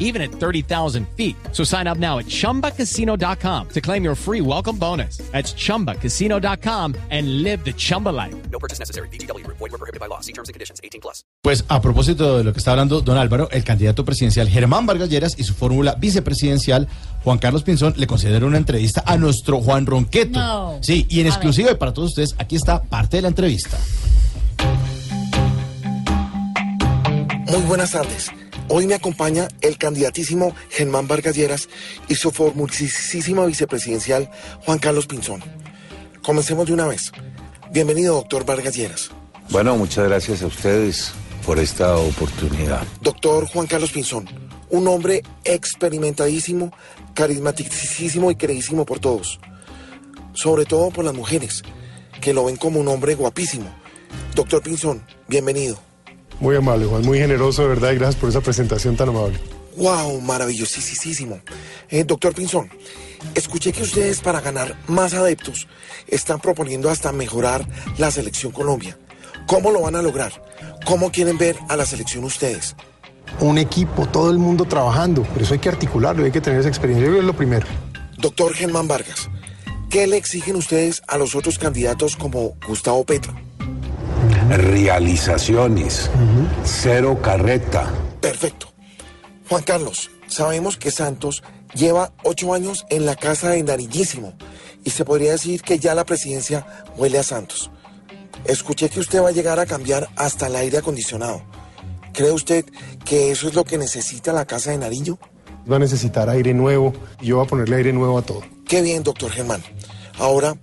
even at 30,000 feet. So sign up now at chumbacasino.com to claim your free welcome bonus. That's chumbacasino.com and live the Chumba life. No purchase necessary. BGW. Void were prohibited by law. See terms and conditions. 18 plus. Pues a propósito de lo que está hablando don Álvaro, el candidato presidencial Germán Vargas Lleras y su fórmula vicepresidencial Juan Carlos Pinzón le concedieron una entrevista a nuestro Juan Ronqueto. No. Sí, y en exclusiva y para todos ustedes, aquí está parte de la entrevista. Muy buenas tardes. Hoy me acompaña el candidatísimo Germán Vargas Lleras y su formulísima vicepresidencial Juan Carlos Pinzón. Comencemos de una vez. Bienvenido, doctor Vargas Lleras. Bueno, muchas gracias a ustedes por esta oportunidad. Doctor Juan Carlos Pinzón, un hombre experimentadísimo, carismaticísimo y queridísimo por todos. Sobre todo por las mujeres, que lo ven como un hombre guapísimo. Doctor Pinzón, bienvenido. Muy amable, Juan, muy generoso, de verdad, y gracias por esa presentación tan amable. ¡Wow! Maravillosísimo. Eh, doctor Pinzón, escuché que ustedes para ganar más adeptos están proponiendo hasta mejorar la selección Colombia. ¿Cómo lo van a lograr? ¿Cómo quieren ver a la selección ustedes? Un equipo, todo el mundo trabajando, pero eso hay que articularlo, hay que tener esa experiencia, yo creo que es lo primero. Doctor Germán Vargas, ¿qué le exigen ustedes a los otros candidatos como Gustavo Petro? Realizaciones, cero carreta. Perfecto. Juan Carlos, sabemos que Santos lleva ocho años en la casa de Nariñísimo y se podría decir que ya la presidencia huele a Santos. Escuché que usted va a llegar a cambiar hasta el aire acondicionado. ¿Cree usted que eso es lo que necesita la casa de Nariño? Va a necesitar aire nuevo y yo voy a ponerle aire nuevo a todo. Qué bien, doctor Germán. Ahora,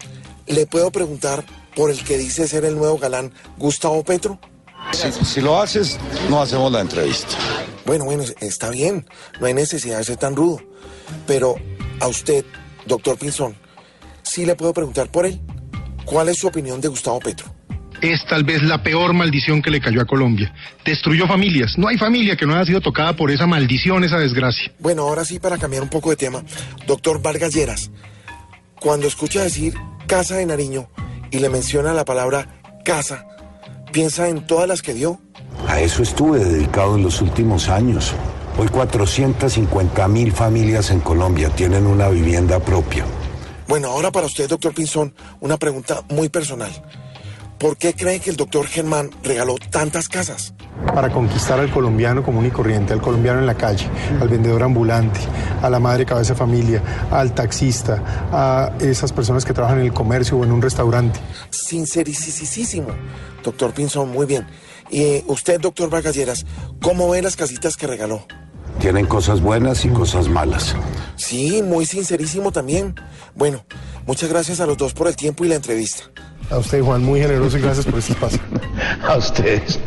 ¿le puedo preguntar por el que dice ser el nuevo galán Gustavo Petro? Si, si lo haces, no hacemos la entrevista. Bueno, bueno, está bien. No hay necesidad de ser tan rudo. Pero a usted, doctor Pinzón, sí le puedo preguntar por él. ¿Cuál es su opinión de Gustavo Petro? Es tal vez la peor maldición que le cayó a Colombia. Destruyó familias. No hay familia que no haya sido tocada por esa maldición, esa desgracia. Bueno, ahora sí, para cambiar un poco de tema, doctor Vargas Lleras, cuando escucha decir Casa de Nariño y le menciona la palabra casa, ¿piensa en todas las que dio? A eso estuve dedicado en los últimos años. Hoy 450 mil familias en Colombia tienen una vivienda propia. Bueno, ahora para usted, doctor Pinzón, una pregunta muy personal. ¿Por qué cree que el doctor Germán regaló tantas casas? Para conquistar al colombiano común y corriente, al colombiano en la calle, al vendedor ambulante, a la madre cabeza de familia, al taxista, a esas personas que trabajan en el comercio o en un restaurante. Sincericísimo. Doctor Pinzón, muy bien. Y usted, doctor Vargas Lleras, ¿cómo ve las casitas que regaló? Tienen cosas buenas y cosas malas. Sí, muy sincerísimo también. Bueno, muchas gracias a los dos por el tiempo y la entrevista. A usted, Juan, muy generoso y gracias por este espacio. A ustedes.